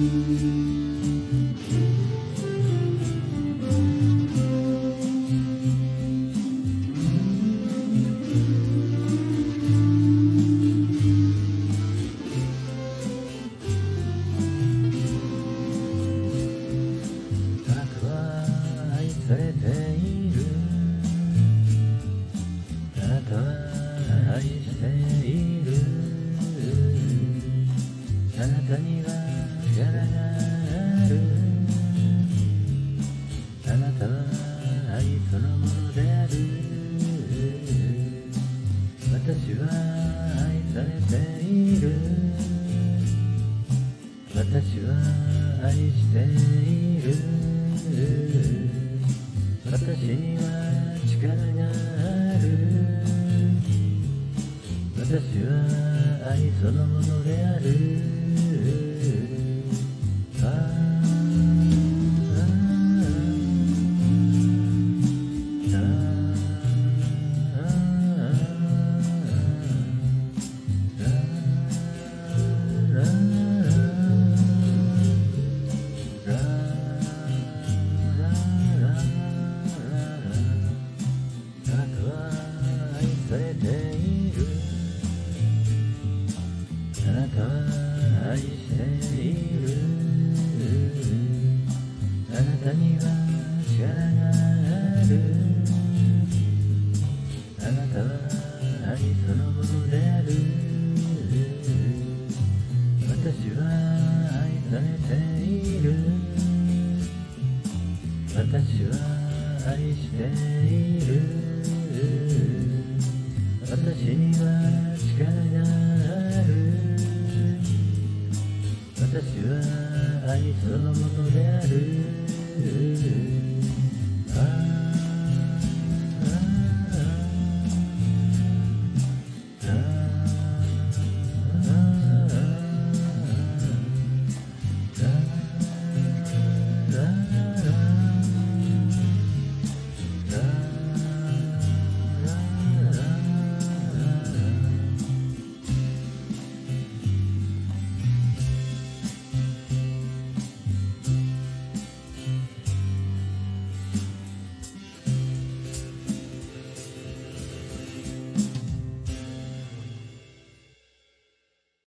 あなたは愛されている。あなたは愛している。あなたにはあなたは愛そのものである。私は愛されている。私は愛している。私には力がある。私は愛そのものである。には力があるあなたは愛そのものである私は愛されている私は愛している。私には力がある。私は愛そのものである。ああ